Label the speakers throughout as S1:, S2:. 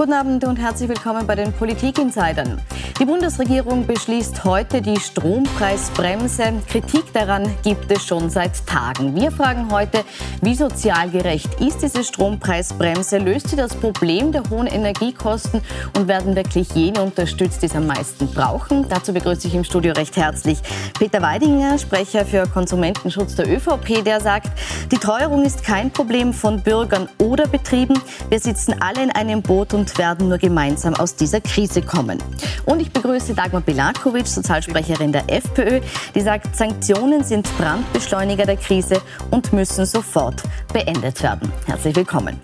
S1: Guten Abend und herzlich willkommen bei den Politik-Insidern. Die Bundesregierung beschließt heute die Strompreisbremse. Kritik daran gibt es schon seit Tagen. Wir fragen heute, wie sozial gerecht ist diese Strompreisbremse? Löst sie das Problem der hohen Energiekosten und werden wirklich jene unterstützt, die es am meisten brauchen? Dazu begrüße ich im Studio recht herzlich Peter Weidinger, Sprecher für Konsumentenschutz der ÖVP, der sagt, die Teuerung ist kein Problem von Bürgern oder Betrieben. Wir sitzen alle in einem Boot und werden nur gemeinsam aus dieser Krise kommen. Und ich begrüße Dagmar Bilakovic, Sozialsprecherin der FPÖ, die sagt, Sanktionen sind Brandbeschleuniger der Krise und müssen sofort beendet werden. Herzlich willkommen.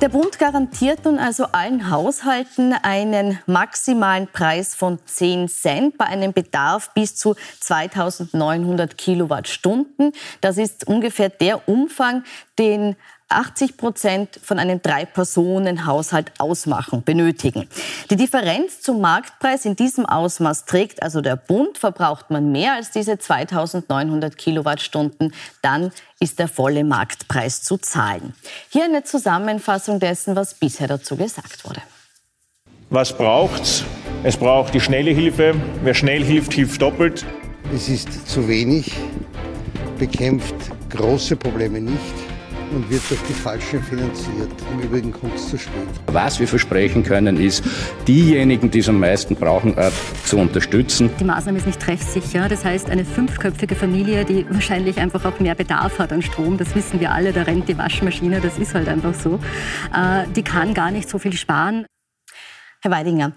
S1: Der Bund garantiert nun also allen Haushalten einen maximalen Preis von 10 Cent bei einem Bedarf bis zu 2900 Kilowattstunden. Das ist ungefähr der Umfang, den 80 Prozent von einem Drei-Personen-Haushalt ausmachen, benötigen. Die Differenz zum Marktpreis in diesem Ausmaß trägt also der Bund. Verbraucht man mehr als diese 2900 Kilowattstunden, dann ist der volle Marktpreis zu zahlen. Hier eine Zusammenfassung dessen, was bisher dazu gesagt wurde.
S2: Was braucht's? Es braucht die schnelle Hilfe. Wer schnell hilft, hilft doppelt.
S3: Es ist zu wenig, bekämpft große Probleme nicht und wird durch die Falschen finanziert. Im Übrigen kommt es zu spät.
S4: Was wir versprechen können, ist, diejenigen, die es am meisten brauchen, äh, zu unterstützen.
S5: Die Maßnahme ist nicht treffsicher. Das heißt, eine fünfköpfige Familie, die wahrscheinlich einfach auch mehr Bedarf hat an Strom, das wissen wir alle, da rennt die Waschmaschine, das ist halt einfach so, äh, die kann gar nicht so viel sparen.
S1: Herr Weidinger,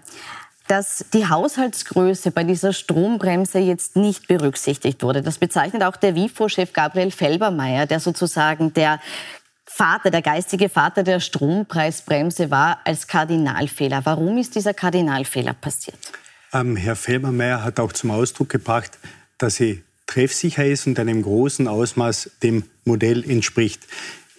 S1: dass die Haushaltsgröße bei dieser Strombremse jetzt nicht berücksichtigt wurde. Das bezeichnet auch der WIFO-Chef Gabriel Felbermeier, der sozusagen der Vater, der geistige Vater der Strompreisbremse war, als Kardinalfehler. Warum ist dieser Kardinalfehler passiert?
S6: Ähm, Herr Felbermeier hat auch zum Ausdruck gebracht, dass sie treffsicher ist und einem großen Ausmaß dem Modell entspricht.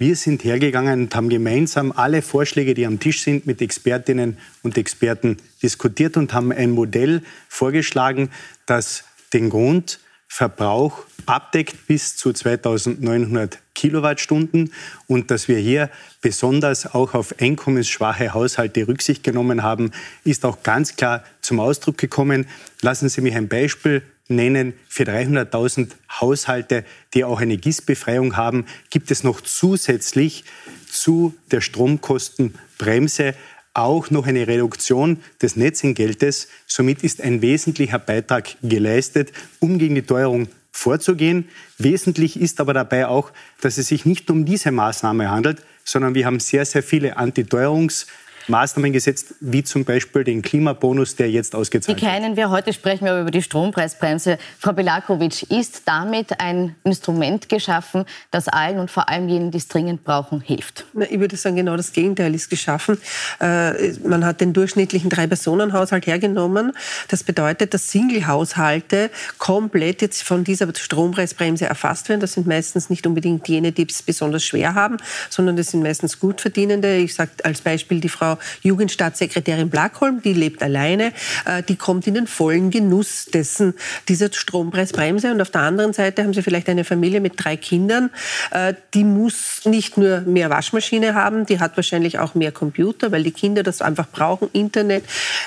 S6: Wir sind hergegangen und haben gemeinsam alle Vorschläge, die am Tisch sind, mit Expertinnen und Experten diskutiert und haben ein Modell vorgeschlagen, das den Grundverbrauch abdeckt bis zu 2900 Kilowattstunden und dass wir hier besonders auch auf einkommensschwache Haushalte Rücksicht genommen haben, ist auch ganz klar zum Ausdruck gekommen. Lassen Sie mich ein Beispiel nennen, für 300.000 Haushalte, die auch eine Gießbefreiung haben, gibt es noch zusätzlich zu der Stromkostenbremse auch noch eine Reduktion des Netzentgeltes. Somit ist ein wesentlicher Beitrag geleistet, um gegen die Teuerung vorzugehen. Wesentlich ist aber dabei auch, dass es sich nicht um diese Maßnahme handelt, sondern wir haben sehr, sehr viele Antiteuerungs- Maßnahmen gesetzt, wie zum Beispiel den Klimabonus, der jetzt ausgezahlt
S1: wird. Die kennen wir. Heute sprechen wir über die Strompreisbremse. Frau Belakovic, ist damit ein Instrument geschaffen, das allen und vor allem jenen, die es dringend brauchen, hilft?
S7: Na, ich würde sagen, genau das Gegenteil ist geschaffen. Äh, man hat den durchschnittlichen Drei-Personen-Haushalt hergenommen. Das bedeutet, dass Single-Haushalte komplett jetzt von dieser Strompreisbremse erfasst werden. Das sind meistens nicht unbedingt jene, die es besonders schwer haben, sondern das sind meistens Gutverdienende. Ich sage als Beispiel die Frau Jugendstaatssekretärin Blackholm, die lebt alleine, äh, die kommt in den vollen Genuss dessen, dieser Strompreisbremse. Und auf der anderen Seite haben Sie vielleicht eine Familie mit drei Kindern, äh, die muss nicht nur mehr Waschmaschine haben, die hat wahrscheinlich auch mehr Computer, weil die Kinder das einfach brauchen, Internet,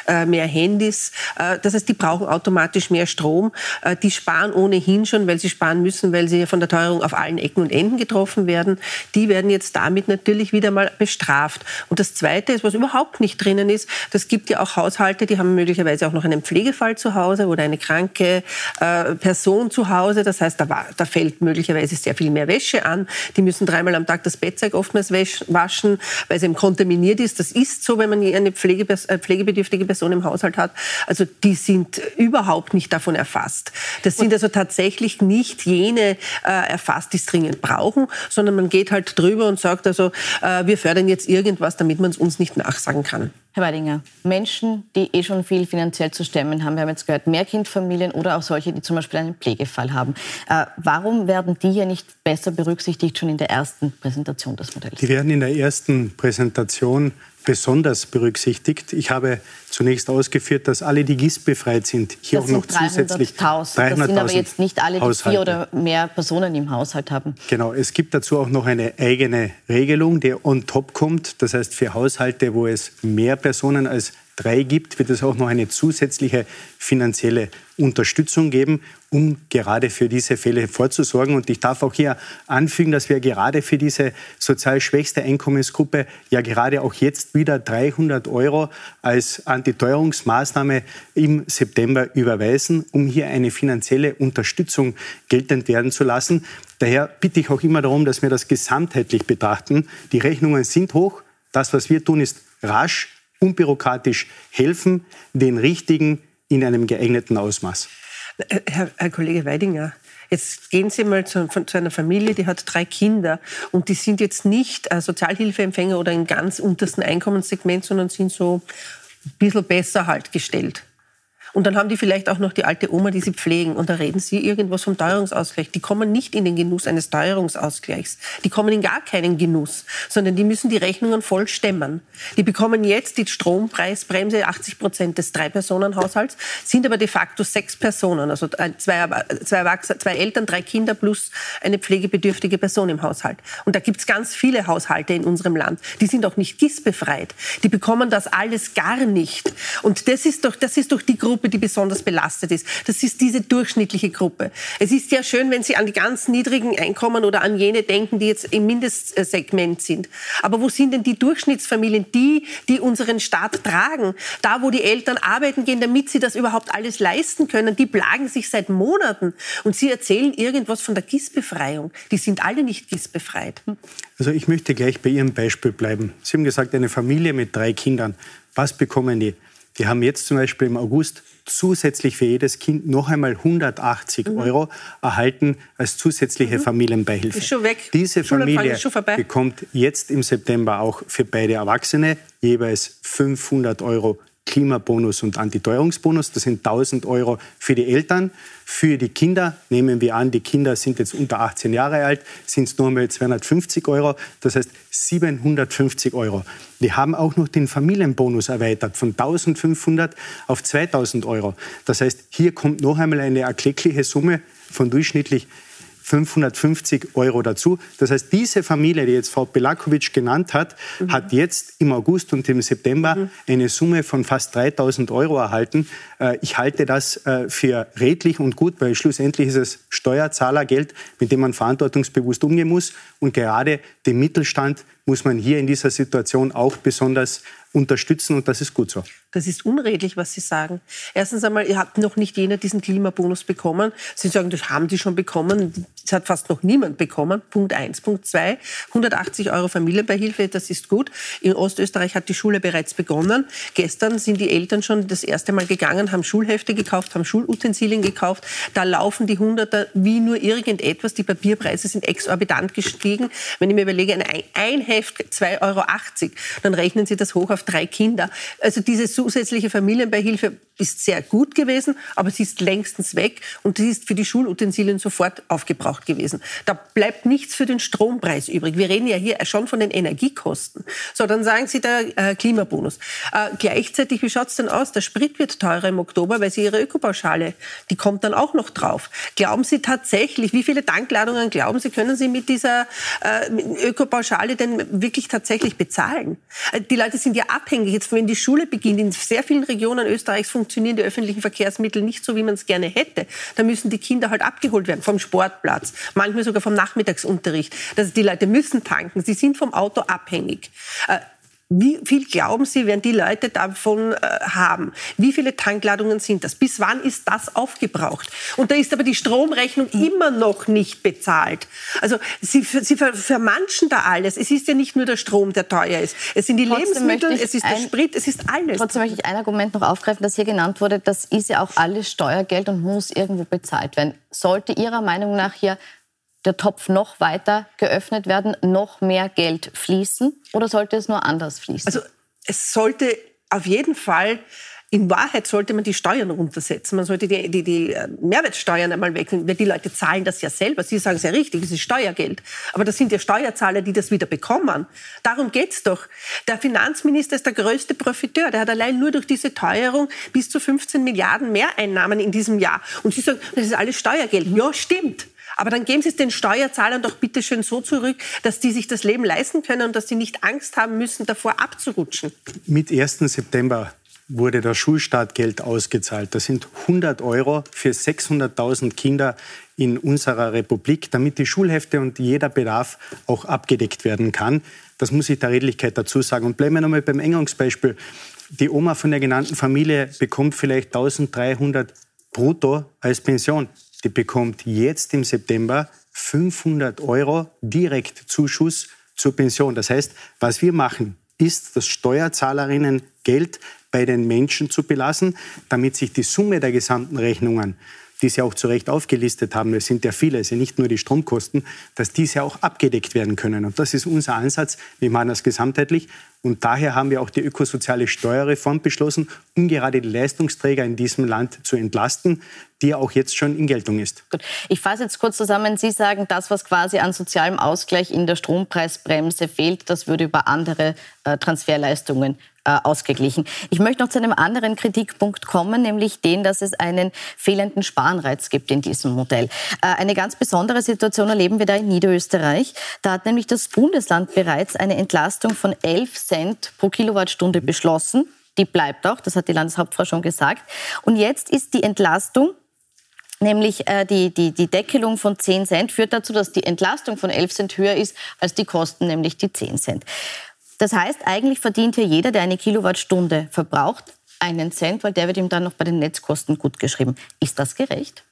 S7: äh, mehr Handys. Das heißt, die brauchen automatisch mehr Strom. Die sparen ohnehin schon, weil sie sparen müssen, weil sie von der Teuerung auf allen Ecken und Enden getroffen werden. Die werden jetzt damit natürlich wieder mal bestraft. Und das Zweite ist, was überhaupt nicht drinnen ist. Das gibt ja auch Haushalte, die haben möglicherweise auch noch einen Pflegefall zu Hause oder eine kranke äh, Person zu Hause. Das heißt, da, da, fällt möglicherweise sehr viel mehr Wäsche an. Die müssen dreimal am Tag das Bettzeug oftmals waschen, weil es eben kontaminiert ist. Das ist so, wenn man eine Pflege, äh, pflegebedürftige Person im Haushalt hat. Also die sind überhaupt nicht davon erfasst. Das sind also tatsächlich nicht jene äh, erfasst, die es dringend brauchen, sondern man geht halt drüber und sagt also, äh, wir fördern jetzt irgendwas, damit man es uns nicht nachsagen kann.
S1: Herr Weidinger, Menschen, die eh schon viel finanziell zu stemmen haben, wir haben jetzt gehört, Mehrkindfamilien oder auch solche, die zum Beispiel einen Pflegefall haben. Äh, warum werden die hier nicht besser berücksichtigt schon in der ersten Präsentation des Modells?
S6: Die werden in der ersten Präsentation besonders berücksichtigt. Ich habe zunächst ausgeführt, dass alle, die GIS befreit sind, hier
S1: das
S6: auch noch zusätzlich
S1: 300.000. 300 das sind aber jetzt nicht alle, die vier oder mehr Personen im Haushalt haben.
S6: Genau, es gibt dazu auch noch eine eigene Regelung, die on top kommt. Das heißt, für Haushalte, wo es mehr Personen als drei gibt, wird es auch noch eine zusätzliche finanzielle Unterstützung geben, um gerade für diese Fälle vorzusorgen. Und ich darf auch hier anfügen, dass wir gerade für diese sozial schwächste Einkommensgruppe ja gerade auch jetzt wieder 300 Euro als Antiteuerungsmaßnahme im September überweisen, um hier eine finanzielle Unterstützung geltend werden zu lassen. Daher bitte ich auch immer darum, dass wir das gesamtheitlich betrachten. Die Rechnungen sind hoch. Das, was wir tun, ist rasch unbürokratisch helfen, den Richtigen in einem geeigneten Ausmaß.
S7: Äh, Herr, Herr Kollege Weidinger, Jetzt gehen Sie mal zu, zu, einer Familie, die hat drei Kinder und die sind jetzt nicht äh, Sozialhilfeempfänger oder im ganz untersten Einkommenssegment, sondern sind so ein bisschen besser halt gestellt. Und dann haben die vielleicht auch noch die alte Oma, die sie pflegen. Und da reden sie irgendwas vom Teuerungsausgleich. Die kommen nicht in den Genuss eines Teuerungsausgleichs. Die kommen in gar keinen Genuss, sondern die müssen die Rechnungen voll stemmen. Die bekommen jetzt die Strompreisbremse, 80 Prozent des Drei-Personen-Haushalts, sind aber de facto sechs Personen. Also zwei, zwei, zwei Eltern, drei Kinder plus eine pflegebedürftige Person im Haushalt. Und da gibt es ganz viele Haushalte in unserem Land. Die sind auch nicht GIS-befreit. Die bekommen das alles gar nicht. Und das ist doch, das ist doch die Gruppe, Gruppe, die besonders belastet ist. Das ist diese durchschnittliche Gruppe. Es ist ja schön, wenn Sie an die ganz niedrigen Einkommen oder an jene denken, die jetzt im Mindestsegment sind. Aber wo sind denn die Durchschnittsfamilien, die, die unseren Staat tragen? Da, wo die Eltern arbeiten gehen, damit sie das überhaupt alles leisten können, die plagen sich seit Monaten. Und Sie erzählen irgendwas von der GIS-Befreiung. Die sind alle nicht GIS-befreit.
S6: Also ich möchte gleich bei Ihrem Beispiel bleiben. Sie haben gesagt, eine Familie mit drei Kindern. Was bekommen die? Die haben jetzt zum Beispiel im August zusätzlich für jedes Kind noch einmal 180 mhm. Euro erhalten als zusätzliche mhm. Familienbeihilfe.
S7: Ist schon weg.
S6: Diese Familie bekommt jetzt im September auch für beide Erwachsene jeweils 500 Euro Klimabonus und Antiteuerungsbonus. Das sind 1000 Euro für die Eltern. Für die Kinder nehmen wir an, die Kinder sind jetzt unter 18 Jahre alt, sind es nur mal 250 Euro. Das heißt 750 Euro. Wir haben auch noch den Familienbonus erweitert von 1500 auf 2000 Euro. Das heißt, hier kommt noch einmal eine erkleckliche Summe von durchschnittlich 550 Euro dazu. Das heißt, diese Familie, die jetzt Frau Belakovic genannt hat, mhm. hat jetzt im August und im September mhm. eine Summe von fast 3000 Euro erhalten. Äh, ich halte das äh, für redlich und gut, weil schlussendlich ist es Steuerzahlergeld, mit dem man verantwortungsbewusst umgehen muss. Und gerade dem Mittelstand muss man hier in dieser Situation auch besonders unterstützen und das ist gut so.
S7: Das ist unredlich, was Sie sagen. Erstens einmal, ihr habt noch nicht jener diesen Klimabonus bekommen. Sie sagen, das haben Sie schon bekommen. Das hat fast noch niemand bekommen. Punkt eins. Punkt zwei, 180 Euro Familienbeihilfe, das ist gut. In Ostösterreich hat die Schule bereits begonnen. Gestern sind die Eltern schon das erste Mal gegangen, haben Schulhefte gekauft, haben Schulutensilien gekauft. Da laufen die Hunderter wie nur irgendetwas. Die Papierpreise sind exorbitant gestiegen. Wenn ich mir überlege, ein Heft 2,80 Euro, dann rechnen Sie das hoch auf drei Kinder. Also diese zusätzliche Familienbeihilfe ist sehr gut gewesen, aber sie ist längstens weg und sie ist für die Schulutensilien sofort aufgebraucht gewesen. Da bleibt nichts für den Strompreis übrig. Wir reden ja hier schon von den Energiekosten. So, dann sagen Sie der äh, Klimabonus. Äh, gleichzeitig, wie schaut es denn aus? Der Sprit wird teurer im Oktober, weil Sie Ihre Ökopauschale, die kommt dann auch noch drauf. Glauben Sie tatsächlich, wie viele Tankladungen glauben Sie, können Sie mit dieser äh, Ökopauschale denn wirklich tatsächlich bezahlen? Äh, die Leute sind ja abhängig. Jetzt, wenn die Schule beginnt, in sehr vielen Regionen Österreichs funktionieren die öffentlichen Verkehrsmittel nicht so, wie man es gerne hätte. Da müssen die Kinder halt abgeholt werden vom Sportplatz, manchmal sogar vom Nachmittagsunterricht. Also die Leute müssen tanken, sie sind vom Auto abhängig. Wie viel glauben Sie, werden die Leute davon äh, haben? Wie viele Tankladungen sind das? Bis wann ist das aufgebraucht? Und da ist aber die Stromrechnung mhm. immer noch nicht bezahlt. Also Sie, Sie vermanschen da alles. Es ist ja nicht nur der Strom, der teuer ist. Es sind die trotzdem Lebensmittel, es ist der Sprit, es ist alles.
S1: Trotzdem möchte ich ein Argument noch aufgreifen, das hier genannt wurde. Das ist ja auch alles Steuergeld und muss irgendwo bezahlt werden. Sollte Ihrer Meinung nach hier der Topf noch weiter geöffnet werden, noch mehr Geld fließen oder sollte es nur anders fließen?
S7: Also es sollte auf jeden Fall In Wahrheit sollte man die Steuern runtersetzen. Man sollte die, die, die äh, Mehrwertsteuern einmal wechseln, weil die Leute zahlen das ja selber. Sie sagen es ja richtig, es ist Steuergeld. Aber das sind ja Steuerzahler, die das wieder bekommen. Darum geht's doch. Der Finanzminister ist der größte Profiteur. Der hat allein nur durch diese Teuerung bis zu 15 Milliarden Mehreinnahmen in diesem Jahr. Und Sie sagen, das ist alles Steuergeld. Ja, stimmt. Aber dann geben Sie es den Steuerzahlern doch bitte schön so zurück, dass die sich das Leben leisten können und dass sie nicht Angst haben müssen, davor abzurutschen.
S6: Mit 1. September wurde das Schulstartgeld ausgezahlt. Das sind 100 Euro für 600.000 Kinder in unserer Republik, damit die Schulhefte und jeder Bedarf auch abgedeckt werden kann. Das muss ich der Redlichkeit dazu sagen. Und bleiben wir nochmal beim Engungsbeispiel. Die Oma von der genannten Familie bekommt vielleicht 1300 brutto als Pension. Die bekommt jetzt im September 500 Euro direkt Zuschuss zur Pension. Das heißt, was wir machen, ist, das Steuerzahlerinnen Geld bei den Menschen zu belassen, damit sich die Summe der gesamten Rechnungen die Sie auch zu Recht aufgelistet haben, es sind ja viele, es sind nicht nur die Stromkosten, dass diese auch abgedeckt werden können. Und das ist unser Ansatz. Wir machen das gesamtheitlich. Und daher haben wir auch die ökosoziale Steuerreform beschlossen, um gerade die Leistungsträger in diesem Land zu entlasten, die auch jetzt schon in Geltung ist.
S1: Gut. Ich fasse jetzt kurz zusammen. Sie sagen, das, was quasi an sozialem Ausgleich in der Strompreisbremse fehlt, das würde über andere äh, Transferleistungen äh, ausgeglichen. Ich möchte noch zu einem anderen Kritikpunkt kommen, nämlich den, dass es einen fehlenden Sparanreiz gibt in diesem Modell. Äh, eine ganz besondere Situation erleben wir da in Niederösterreich. Da hat nämlich das Bundesland bereits eine Entlastung von 11 Cent pro Kilowattstunde beschlossen. Die bleibt auch, das hat die Landeshauptfrau schon gesagt. Und jetzt ist die Entlastung Nämlich äh, die, die, die Deckelung von 10 Cent führt dazu, dass die Entlastung von 11 Cent höher ist als die Kosten, nämlich die 10 Cent. Das heißt, eigentlich verdient hier jeder, der eine Kilowattstunde verbraucht, einen Cent, weil der wird ihm dann noch bei den Netzkosten gut geschrieben. Ist das gerecht?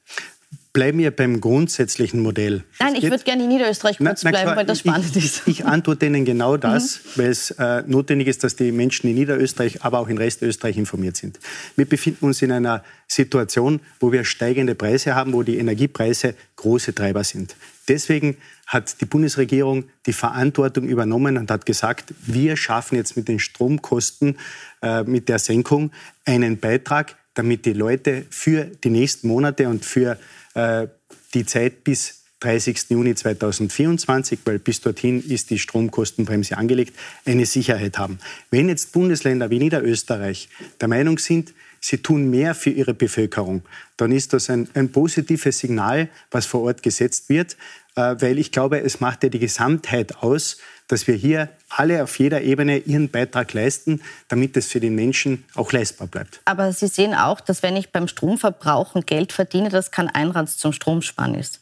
S6: Bleiben wir beim grundsätzlichen Modell.
S1: Nein, ich würde gerne in Niederösterreich kurz na, na bleiben, klar, weil das spannend
S6: ich,
S1: ist.
S6: Ich antworte Ihnen genau das, mhm. weil es äh, notwendig ist, dass die Menschen in Niederösterreich, aber auch in Restösterreich informiert sind. Wir befinden uns in einer Situation, wo wir steigende Preise haben, wo die Energiepreise große Treiber sind. Deswegen hat die Bundesregierung die Verantwortung übernommen und hat gesagt, wir schaffen jetzt mit den Stromkosten, äh, mit der Senkung einen Beitrag, damit die Leute für die nächsten Monate und für äh, die Zeit bis 30. Juni 2024, weil bis dorthin ist die Stromkostenbremse angelegt, eine Sicherheit haben. Wenn jetzt Bundesländer wie Niederösterreich der Meinung sind, sie tun mehr für ihre Bevölkerung, dann ist das ein, ein positives Signal, was vor Ort gesetzt wird, äh, weil ich glaube, es macht ja die Gesamtheit aus, dass wir hier alle auf jeder Ebene ihren Beitrag leisten, damit es für den Menschen auch leistbar bleibt.
S1: Aber Sie sehen auch, dass wenn ich beim Stromverbrauchen Geld verdiene, das kein Einreiz zum Stromsparen ist.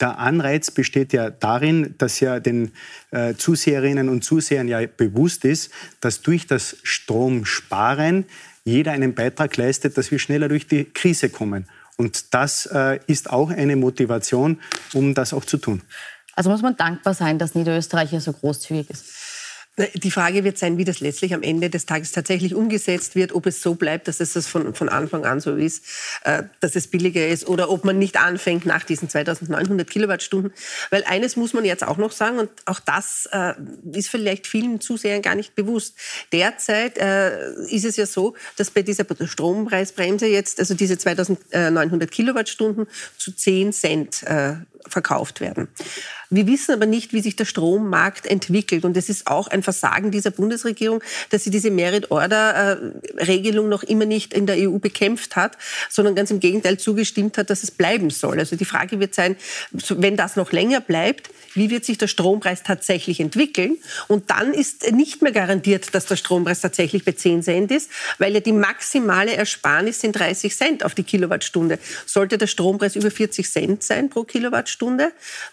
S6: Der Anreiz besteht ja darin, dass ja den äh, Zuseherinnen und Zusehern ja bewusst ist, dass durch das Stromsparen jeder einen Beitrag leistet, dass wir schneller durch die Krise kommen. Und das äh, ist auch eine Motivation, um das auch zu tun.
S1: Also muss man dankbar sein, dass Niederösterreich hier so großzügig ist.
S7: Die Frage wird sein, wie das letztlich am Ende des Tages tatsächlich umgesetzt wird, ob es so bleibt, dass es das von, von Anfang an so ist, äh, dass es billiger ist oder ob man nicht anfängt nach diesen 2900 Kilowattstunden. Weil eines muss man jetzt auch noch sagen und auch das äh, ist vielleicht vielen Zusehern gar nicht bewusst. Derzeit äh, ist es ja so, dass bei dieser Strompreisbremse jetzt, also diese 2900 Kilowattstunden zu 10 Cent äh, verkauft werden. Wir wissen aber nicht, wie sich der Strommarkt entwickelt. Und es ist auch ein Versagen dieser Bundesregierung, dass sie diese Merit-Order-Regelung noch immer nicht in der EU bekämpft hat, sondern ganz im Gegenteil zugestimmt hat, dass es bleiben soll. Also die Frage wird sein, wenn das noch länger bleibt, wie wird sich der Strompreis tatsächlich entwickeln? Und dann ist nicht mehr garantiert, dass der Strompreis tatsächlich bei 10 Cent ist, weil ja die maximale Ersparnis sind 30 Cent auf die Kilowattstunde. Sollte der Strompreis über 40 Cent sein pro Kilowattstunde,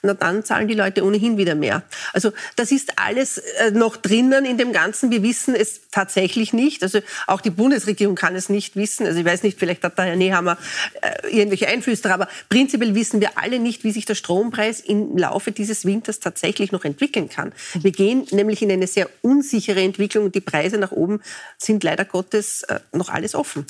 S7: na dann zahlen die Leute ohnehin wieder mehr. Also das ist alles äh, noch drinnen in dem Ganzen. Wir wissen es tatsächlich nicht. Also auch die Bundesregierung kann es nicht wissen. Also ich weiß nicht, vielleicht hat da Herr Nehammer äh, irgendwelche Einflüster, aber prinzipiell wissen wir alle nicht, wie sich der Strompreis im Laufe dieses Winters tatsächlich noch entwickeln kann. Wir gehen nämlich in eine sehr unsichere Entwicklung und die Preise nach oben sind leider Gottes äh, noch alles offen.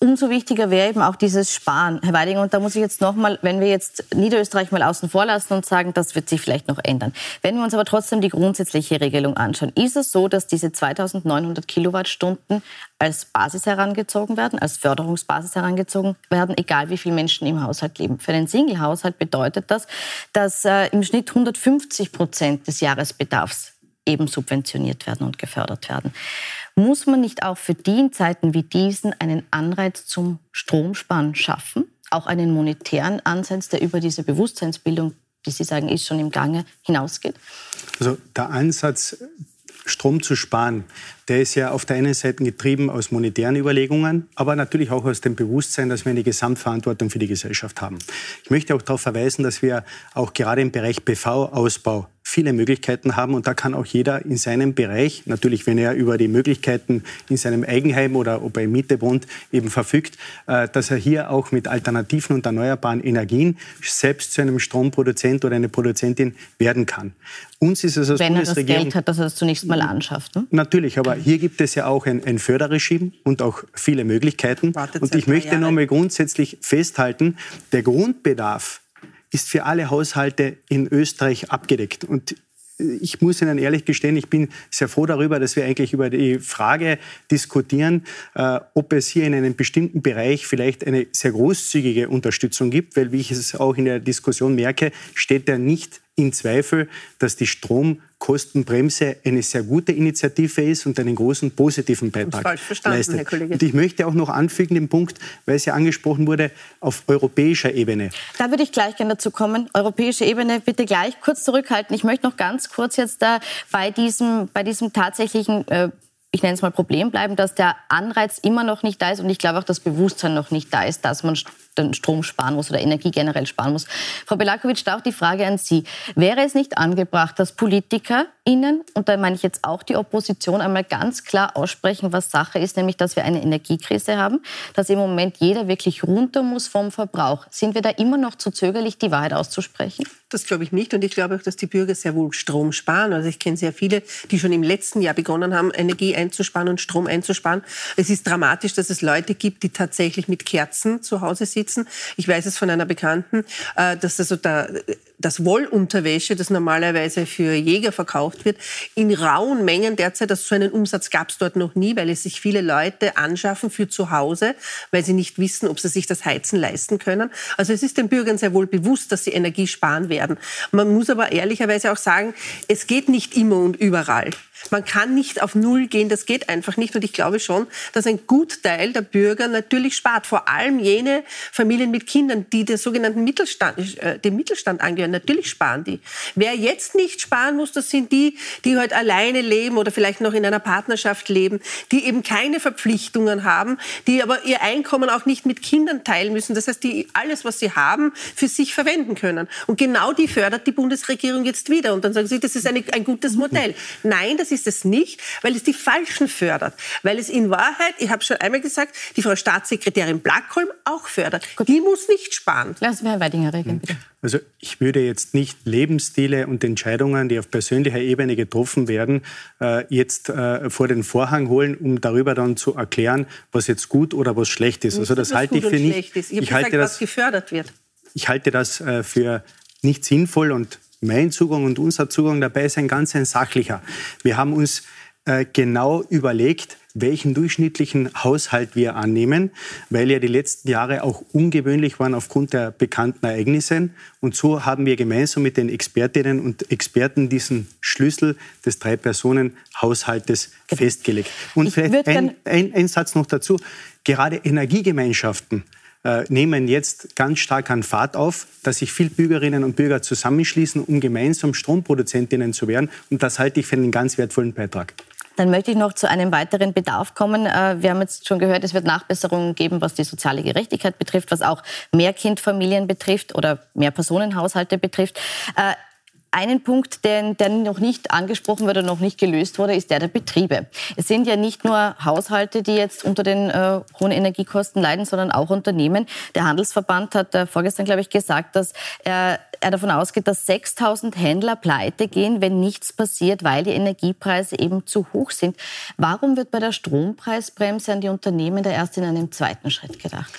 S1: Umso wichtiger wäre eben auch dieses Sparen, Herr Weidinger. Und da muss ich jetzt nochmal, wenn wir jetzt Niederösterreich mal außen vor lassen und sagen, das wird sich vielleicht noch ändern. Wenn wir uns aber trotzdem die grundsätzliche Regelung anschauen, ist es so, dass diese 2900 Kilowattstunden als Basis herangezogen werden, als Förderungsbasis herangezogen werden, egal wie viele Menschen im Haushalt leben. Für einen Single-Haushalt bedeutet das, dass äh, im Schnitt 150 Prozent des Jahresbedarfs eben subventioniert werden und gefördert werden. Muss man nicht auch für die in Zeiten wie diesen einen Anreiz zum Stromsparen schaffen? Auch einen monetären Ansatz, der über diese Bewusstseinsbildung, die Sie sagen, ist schon im Gange, hinausgeht?
S6: Also der Ansatz, Strom zu sparen, der ist ja auf der einen Seite getrieben aus monetären Überlegungen, aber natürlich auch aus dem Bewusstsein, dass wir eine Gesamtverantwortung für die Gesellschaft haben. Ich möchte auch darauf verweisen, dass wir auch gerade im Bereich PV-Ausbau viele Möglichkeiten haben und da kann auch jeder in seinem Bereich, natürlich wenn er über die Möglichkeiten in seinem Eigenheim oder ob er in Miete wohnt, eben verfügt, äh, dass er hier auch mit alternativen und erneuerbaren Energien selbst zu einem Stromproduzent oder eine Produzentin werden kann.
S1: Uns ist es als wenn Bundesregierung... Wenn er das Geld hat, dass er das zunächst mal anschafft. Ne?
S6: Natürlich, aber hier gibt es ja auch ein, ein Förderregime und auch viele Möglichkeiten. Wartet und ich möchte noch mal grundsätzlich festhalten, der Grundbedarf ist für alle Haushalte in Österreich abgedeckt. Und ich muss Ihnen ehrlich gestehen, ich bin sehr froh darüber, dass wir eigentlich über die Frage diskutieren, äh, ob es hier in einem bestimmten Bereich vielleicht eine sehr großzügige Unterstützung gibt, weil wie ich es auch in der Diskussion merke, steht er nicht in Zweifel, dass die Stromkostenbremse eine sehr gute Initiative ist und einen großen positiven Beitrag leistet. Herr Kollege. Und ich möchte auch noch anfügen den Punkt, weil es ja angesprochen wurde, auf europäischer Ebene.
S1: Da würde ich gleich gerne dazu kommen. Europäische Ebene, bitte gleich kurz zurückhalten. Ich möchte noch ganz kurz jetzt da bei diesem, bei diesem tatsächlichen äh, ich nenne es mal Problem bleiben, dass der Anreiz immer noch nicht da ist und ich glaube auch das Bewusstsein noch nicht da ist, dass man den Strom sparen muss oder Energie generell sparen muss. Frau Belakovic, da auch die Frage an Sie. Wäre es nicht angebracht, dass PolitikerInnen, und da meine ich jetzt auch die Opposition, einmal ganz klar aussprechen, was Sache ist, nämlich, dass wir eine Energiekrise haben, dass im Moment jeder wirklich runter muss vom Verbrauch. Sind wir da immer noch zu zögerlich, die Wahrheit auszusprechen?
S7: Das glaube ich nicht. Und ich glaube auch, dass die Bürger sehr wohl Strom sparen. Also ich kenne sehr viele, die schon im letzten Jahr begonnen haben, Energie einzusparen und Strom einzusparen. Es ist dramatisch, dass es Leute gibt, die tatsächlich mit Kerzen zu Hause sitzen sitzen. Ich weiß es von einer Bekannten, äh, dass also da, das Wollunterwäsche, das normalerweise für Jäger verkauft wird, in rauen Mengen derzeit, also so einen Umsatz gab es dort noch nie, weil es sich viele Leute anschaffen für zu Hause, weil sie nicht wissen, ob sie sich das Heizen leisten können. Also es ist den Bürgern sehr wohl bewusst, dass sie Energie sparen werden. Man muss aber ehrlicherweise auch sagen, es geht nicht immer und überall. Man kann nicht auf Null gehen, das geht einfach nicht. Und ich glaube schon, dass ein Gutteil der Bürger natürlich spart. Vor allem jene Familien mit Kindern, die der sogenannten Mittelstand, äh, dem Mittelstand angehören. Natürlich sparen die. Wer jetzt nicht sparen muss, das sind die, die halt alleine leben oder vielleicht noch in einer Partnerschaft leben, die eben keine Verpflichtungen haben, die aber ihr Einkommen auch nicht mit Kindern teilen müssen. Das heißt, die alles, was sie haben, für sich verwenden können. Und genau die fördert die Bundesregierung jetzt wieder. Und dann sagen sie, das ist eine, ein gutes Modell. Nein, das ist es nicht, weil es die Falschen fördert. Weil es in Wahrheit, ich habe schon einmal gesagt, die Frau Staatssekretärin Blackholm auch fördert. Gut. Die muss nicht sparen.
S1: Lassen wir Herr Weidinger regeln, bitte.
S6: Also ich würde jetzt nicht Lebensstile und Entscheidungen, die auf persönlicher Ebene getroffen werden, äh, jetzt äh, vor den Vorhang holen, um darüber dann zu erklären, was jetzt gut oder was schlecht ist.
S7: Also das halte ich für nicht. Ich, ich halte das, was gefördert wird.
S6: Ich halte das äh, für nicht sinnvoll und mein Zugang und unser Zugang dabei ist ein ganz ein sachlicher. Wir haben uns äh, genau überlegt, welchen durchschnittlichen Haushalt wir annehmen, weil ja die letzten Jahre auch ungewöhnlich waren aufgrund der bekannten Ereignisse. Und so haben wir gemeinsam mit den Expertinnen und Experten diesen Schlüssel des Drei-Personen-Haushaltes festgelegt. Und ich vielleicht ein, ein, ein Satz noch dazu. Gerade Energiegemeinschaften äh, nehmen jetzt ganz stark an Fahrt auf, dass sich viele Bürgerinnen und Bürger zusammenschließen, um gemeinsam Stromproduzentinnen zu werden. Und das halte ich für einen ganz wertvollen Beitrag.
S1: Dann möchte ich noch zu einem weiteren Bedarf kommen. Äh, wir haben jetzt schon gehört, es wird Nachbesserungen geben, was die soziale Gerechtigkeit betrifft, was auch Mehrkindfamilien betrifft oder Mehrpersonenhaushalte betrifft. Einen Punkt, den, der noch nicht angesprochen wurde, noch nicht gelöst wurde, ist der der Betriebe. Es sind ja nicht nur Haushalte, die jetzt unter den äh, hohen Energiekosten leiden, sondern auch Unternehmen. Der Handelsverband hat äh, vorgestern, glaube ich, gesagt, dass er, er davon ausgeht, dass 6000 Händler pleite gehen, wenn nichts passiert, weil die Energiepreise eben zu hoch sind. Warum wird bei der Strompreisbremse an die Unternehmen da erst in einem zweiten Schritt gedacht?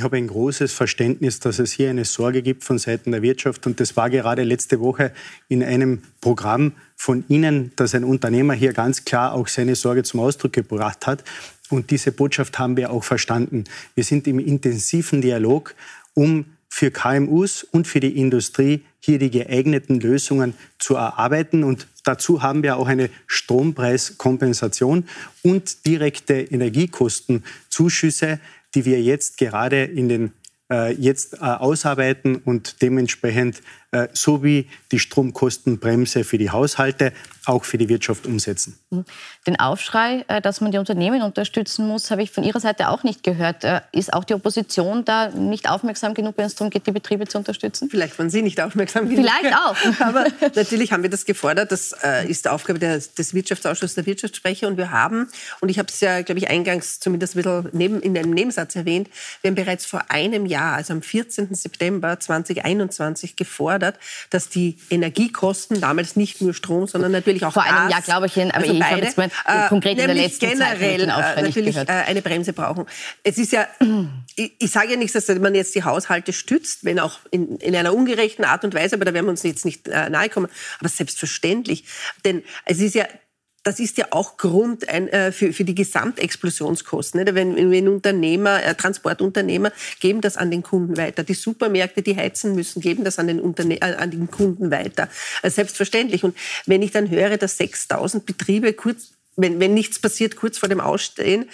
S6: Ich habe ein großes Verständnis, dass es hier eine Sorge gibt von Seiten der Wirtschaft. Und das war gerade letzte Woche in einem Programm von Ihnen, dass ein Unternehmer hier ganz klar auch seine Sorge zum Ausdruck gebracht hat. Und diese Botschaft haben wir auch verstanden. Wir sind im intensiven Dialog, um für KMUs und für die Industrie hier die geeigneten Lösungen zu erarbeiten. Und dazu haben wir auch eine Strompreiskompensation und direkte Energiekostenzuschüsse, die wir jetzt gerade in den äh, jetzt äh, ausarbeiten und dementsprechend äh, sowie die Stromkostenbremse für die Haushalte auch für die Wirtschaft umsetzen. Mhm.
S1: Den Aufschrei, äh, dass man die Unternehmen unterstützen muss, habe ich von Ihrer Seite auch nicht gehört. Äh, ist auch die Opposition da nicht aufmerksam genug, wenn es darum geht, die Betriebe zu unterstützen?
S7: Vielleicht waren Sie nicht aufmerksam genug.
S1: Vielleicht auch.
S7: Aber natürlich haben wir das gefordert. Das ist die Aufgabe des Wirtschaftsausschusses der Wirtschaftssprecher. Und wir haben, und ich habe es ja, glaube ich, eingangs zumindest ein bisschen neben, in einem Nebensatz erwähnt, wir haben bereits vor einem Jahr, also am 14. September 2021, gefordert, dass die Energiekosten, damals nicht nur Strom, sondern natürlich auch
S1: Vor
S7: Gas,
S1: einem Jahr, glaube ich, aber also ich habe jetzt gemeint, äh, konkret in der letzten
S7: generell
S1: Zeit
S7: äh, natürlich äh, eine Bremse brauchen. Es ist ja, ich, ich sage ja nicht, dass man jetzt die Haushalte stützt, wenn auch in, in einer ungerechten Art und Weise, aber da werden wir uns jetzt nicht äh, nahe kommen, aber selbstverständlich. Denn es ist ja das ist ja auch Grund ein, äh, für, für die Gesamtexplosionskosten. Nicht? Wenn, wenn Unternehmer, äh, Transportunternehmer geben das an den Kunden weiter. Die Supermärkte, die heizen müssen, geben das an den, Unterne äh, an den Kunden weiter. Also selbstverständlich. Und wenn ich dann höre, dass 6000 Betriebe kurz wenn, wenn nichts passiert, kurz vor dem Ausstehen,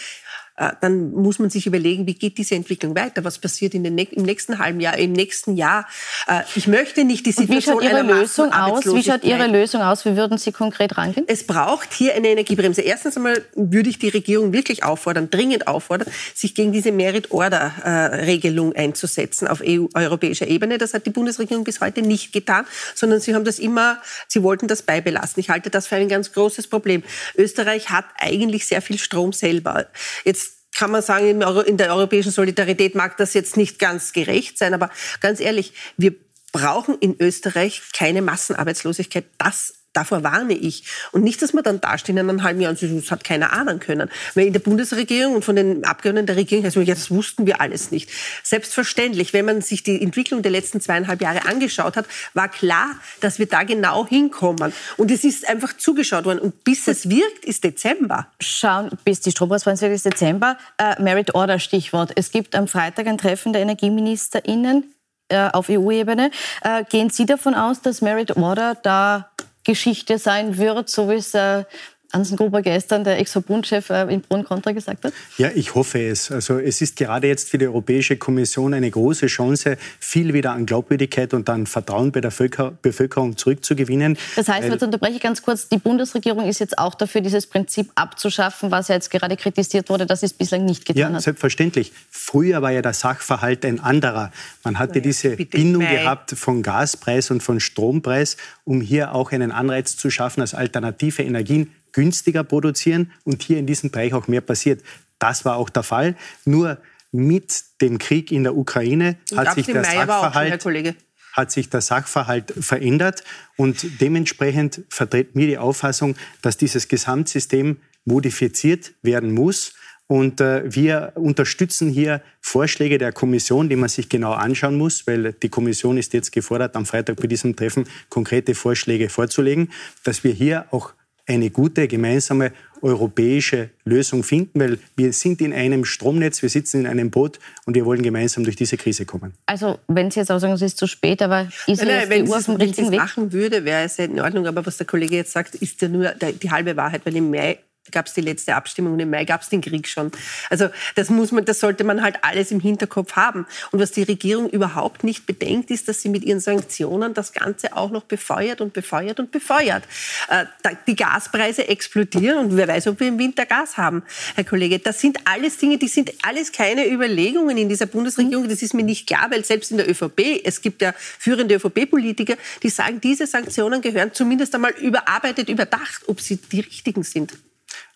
S7: dann muss man sich überlegen, wie geht diese Entwicklung weiter? Was passiert in den, im nächsten halben Jahr, im nächsten Jahr? Äh, ich möchte nicht die Situation
S1: Und wie schaut Ihre Lösung aus? Wie schaut Ihre Lösung aus? Wie würden Sie konkret rangehen?
S7: Es braucht hier eine Energiebremse. Erstens einmal würde ich die Regierung wirklich auffordern, dringend auffordern, sich gegen diese Merit-Order-Regelung einzusetzen auf EU, europäischer Ebene. Das hat die Bundesregierung bis heute nicht getan, sondern sie haben das immer, sie wollten das beibelassen. Ich halte das für ein ganz großes Problem. Österreich hat eigentlich sehr viel Strom selber. Jetzt kann man sagen, in der europäischen Solidarität mag das jetzt nicht ganz gerecht sein, aber ganz ehrlich, wir brauchen in Österreich keine Massenarbeitslosigkeit. Das Davor warne ich. Und nicht, dass wir dann dastehen in einem halben Jahr und sagen, das hat keiner ahnen können. Weil in der Bundesregierung und von den Abgeordneten der Regierung heißt man, ja, das wussten wir alles nicht. Selbstverständlich, wenn man sich die Entwicklung der letzten zweieinhalb Jahre angeschaut hat, war klar, dass wir da genau hinkommen. Und es ist einfach zugeschaut worden. Und bis es wirkt, ist Dezember.
S1: Schauen, bis die Strompreisbremse ist Dezember. Äh, Merit Order Stichwort. Es gibt am Freitag ein Treffen der EnergieministerInnen äh, auf EU-Ebene. Äh, gehen Sie davon aus, dass Merit Order da Geschichte sein wird, so wie es äh, Ansengruber gestern, der Ex-Verbundchef äh, in Brunn Contra gesagt hat?
S6: Ja, ich hoffe es. Also es ist gerade jetzt für die Europäische Kommission eine große Chance, viel wieder an Glaubwürdigkeit und an Vertrauen bei der Bevölkerung zurückzugewinnen.
S1: Das heißt, jetzt unterbreche ich ganz kurz, die Bundesregierung ist jetzt auch dafür, dieses Prinzip abzuschaffen, was ja jetzt gerade kritisiert wurde, dass es bislang nicht getan
S6: ja, hat. Ja, selbstverständlich. Früher war ja der Sachverhalt ein anderer. Man hatte ja, diese Bindung Mai. gehabt von Gaspreis und von Strompreis, um hier auch einen Anreiz zu schaffen, als alternative Energien günstiger produzieren und hier in diesem Bereich auch mehr passiert. Das war auch der Fall. Nur mit dem Krieg in der Ukraine hat sich, der Sachverhalt, schon, hat sich der Sachverhalt verändert und dementsprechend vertritt mir die Auffassung, dass dieses Gesamtsystem modifiziert werden muss. Und äh, wir unterstützen hier Vorschläge der Kommission, die man sich genau anschauen muss, weil die Kommission ist jetzt gefordert, am Freitag bei diesem Treffen konkrete Vorschläge vorzulegen, dass wir hier auch eine gute gemeinsame europäische Lösung finden, weil wir sind in einem Stromnetz, wir sitzen in einem Boot und wir wollen gemeinsam durch diese Krise kommen.
S1: Also wenn Sie jetzt auch sagen, es ist zu spät, aber ist
S7: nein, nein, wenn auf dem richtigen Weg? machen würde, wäre es ja in Ordnung. Aber was der Kollege jetzt sagt, ist ja nur die halbe Wahrheit, weil im Mai gab es die letzte Abstimmung und im Mai gab es den Krieg schon. Also das muss man, das sollte man halt alles im Hinterkopf haben. Und was die Regierung überhaupt nicht bedenkt, ist, dass sie mit ihren Sanktionen das Ganze auch noch befeuert und befeuert und befeuert. Äh, die Gaspreise explodieren und wer weiß, ob wir im Winter Gas haben, Herr Kollege. Das sind alles Dinge, die sind alles keine Überlegungen in dieser Bundesregierung. Das ist mir nicht klar, weil selbst in der ÖVP, es gibt ja führende ÖVP-Politiker, die sagen, diese Sanktionen gehören zumindest einmal überarbeitet, überdacht, ob sie die richtigen sind.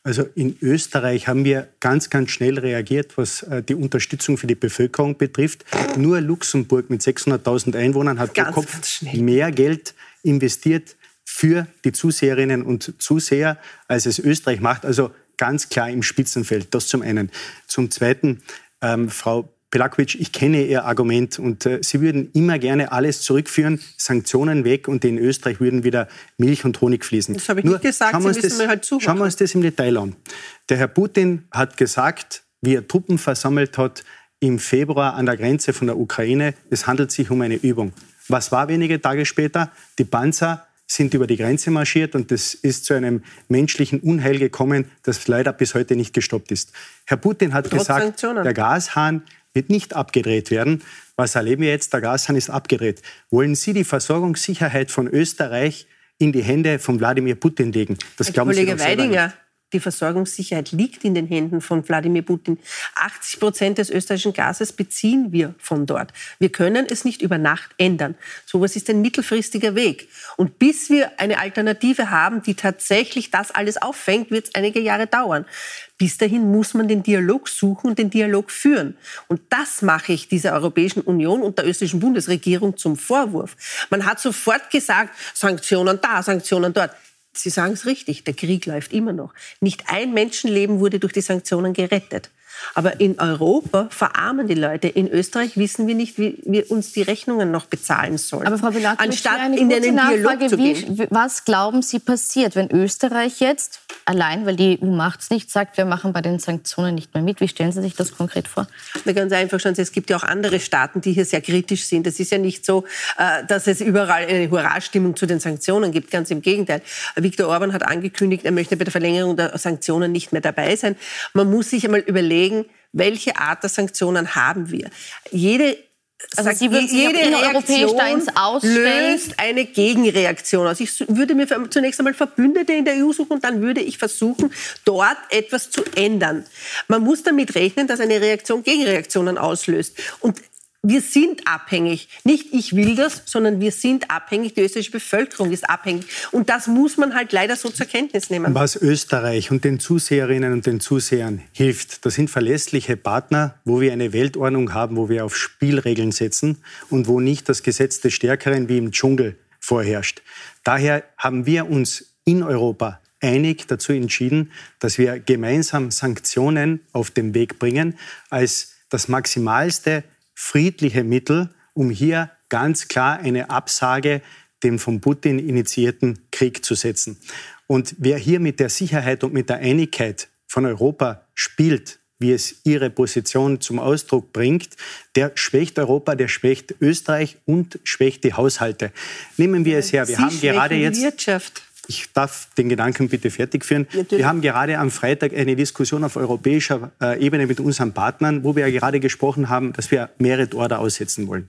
S6: Also in Österreich haben wir ganz, ganz schnell reagiert, was äh, die Unterstützung für die Bevölkerung betrifft. Nur Luxemburg mit 600.000 Einwohnern hat ganz, pro Kopf mehr Geld investiert für die Zuseherinnen und Zuseher, als es Österreich macht. Also ganz klar im Spitzenfeld. Das zum einen. Zum Zweiten, ähm, Frau Pelakovic, ich kenne Ihr Argument und äh, Sie würden immer gerne alles zurückführen, Sanktionen weg und in Österreich würden wieder Milch und Honig fließen.
S7: Das habe ich Nur, nicht gesagt,
S6: schauen wir, uns das, mir halt schauen wir uns das im Detail an. Der Herr Putin hat gesagt, wie er Truppen versammelt hat im Februar an der Grenze von der Ukraine, es handelt sich um eine Übung. Was war wenige Tage später? Die Panzer sind über die Grenze marschiert und es ist zu einem menschlichen Unheil gekommen, das leider bis heute nicht gestoppt ist. Herr Putin hat Trotz gesagt, Sanktionen. der Gashahn wird nicht abgedreht werden. Was erleben wir jetzt? Der Gashahn ist abgedreht. Wollen Sie die Versorgungssicherheit von Österreich in die Hände von Wladimir Putin legen?
S7: Das Herr glauben Kollege Sie Weidinger, die Versorgungssicherheit liegt in den Händen von Wladimir Putin. 80 Prozent des österreichischen Gases beziehen wir von dort. Wir können es nicht über Nacht ändern. So etwas ist ein mittelfristiger Weg. Und bis wir eine Alternative haben, die tatsächlich das alles auffängt, wird es einige Jahre dauern. Bis dahin muss man den Dialog suchen und den Dialog führen. Und das mache ich dieser Europäischen Union und der österreichischen Bundesregierung zum Vorwurf. Man hat sofort gesagt, Sanktionen da, Sanktionen dort. Sie sagen es richtig, der Krieg läuft immer noch. Nicht ein Menschenleben wurde durch die Sanktionen gerettet. Aber in Europa verarmen die Leute. In Österreich wissen wir nicht, wie wir uns die Rechnungen noch bezahlen sollen.
S1: Aber Frau Bilac, Anstatt in den Dialog zu gehen. Wie, was glauben Sie passiert, wenn Österreich jetzt allein, weil die EU macht es nicht, sagt, wir machen bei den Sanktionen nicht mehr mit? Wie stellen Sie sich das konkret vor?
S7: Na, ganz einfach schon. Es gibt ja auch andere Staaten, die hier sehr kritisch sind. Es ist ja nicht so, äh, dass es überall eine Hurra-Stimmung zu den Sanktionen gibt. Ganz im Gegenteil. Viktor Orban hat angekündigt, er möchte bei der Verlängerung der Sanktionen nicht mehr dabei sein. Man muss sich einmal überlegen, überlegen, welche Art der Sanktionen haben wir. Jede
S1: also Sie würden jede Reaktion
S7: löst eine Gegenreaktion aus. Ich würde mir zunächst einmal Verbündete in der EU suchen und dann würde ich versuchen, dort etwas zu ändern. Man muss damit rechnen, dass eine Reaktion Gegenreaktionen auslöst. Und wir sind abhängig. Nicht ich will das, sondern wir sind abhängig. Die österreichische Bevölkerung ist abhängig. Und das muss man halt leider so zur Kenntnis nehmen.
S6: Was Österreich und den Zuseherinnen und den Zusehern hilft, das sind verlässliche Partner, wo wir eine Weltordnung haben, wo wir auf Spielregeln setzen und wo nicht das Gesetz des Stärkeren wie im Dschungel vorherrscht. Daher haben wir uns in Europa einig dazu entschieden, dass wir gemeinsam Sanktionen auf den Weg bringen als das maximalste friedliche Mittel, um hier ganz klar eine Absage dem von Putin initiierten Krieg zu setzen. Und wer hier mit der Sicherheit und mit der Einigkeit von Europa spielt, wie es ihre Position zum Ausdruck bringt, der schwächt Europa, der schwächt Österreich und schwächt die Haushalte. Nehmen wir es her. Wir
S7: Sie
S6: haben gerade jetzt
S7: Wirtschaft.
S6: Ich darf den Gedanken bitte fertig führen. Natürlich. Wir haben gerade am Freitag eine Diskussion auf europäischer äh, Ebene mit unseren Partnern, wo wir ja gerade gesprochen haben, dass wir Merit Order aussetzen wollen.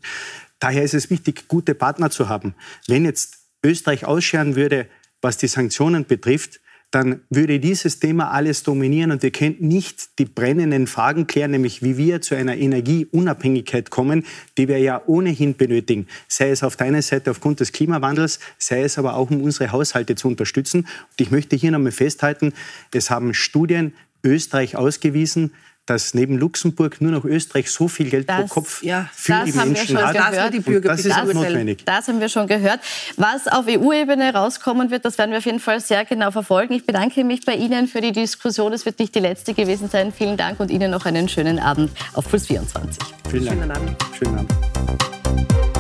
S6: Daher ist es wichtig, gute Partner zu haben. Wenn jetzt Österreich ausscheren würde, was die Sanktionen betrifft, dann würde dieses Thema alles dominieren und wir könnten nicht die brennenden Fragen klären, nämlich wie wir zu einer Energieunabhängigkeit kommen, die wir ja ohnehin benötigen. Sei es auf der einen Seite aufgrund des Klimawandels, sei es aber auch um unsere Haushalte zu unterstützen. Und ich möchte hier nochmal festhalten, es haben Studien Österreich ausgewiesen, dass neben Luxemburg nur noch Österreich so viel Geld das, pro Kopf
S1: ja, für die Menschen hat.
S6: Das,
S1: die Bürger
S6: das ist auch notwendig.
S1: Das haben wir schon gehört. Was auf EU-Ebene rauskommen wird, das werden wir auf jeden Fall sehr genau verfolgen. Ich bedanke mich bei Ihnen für die Diskussion. Es wird nicht die letzte gewesen sein. Vielen Dank und Ihnen noch einen schönen Abend auf Puls 24.
S6: Vielen Dank. Schönen Abend. Schönen Abend.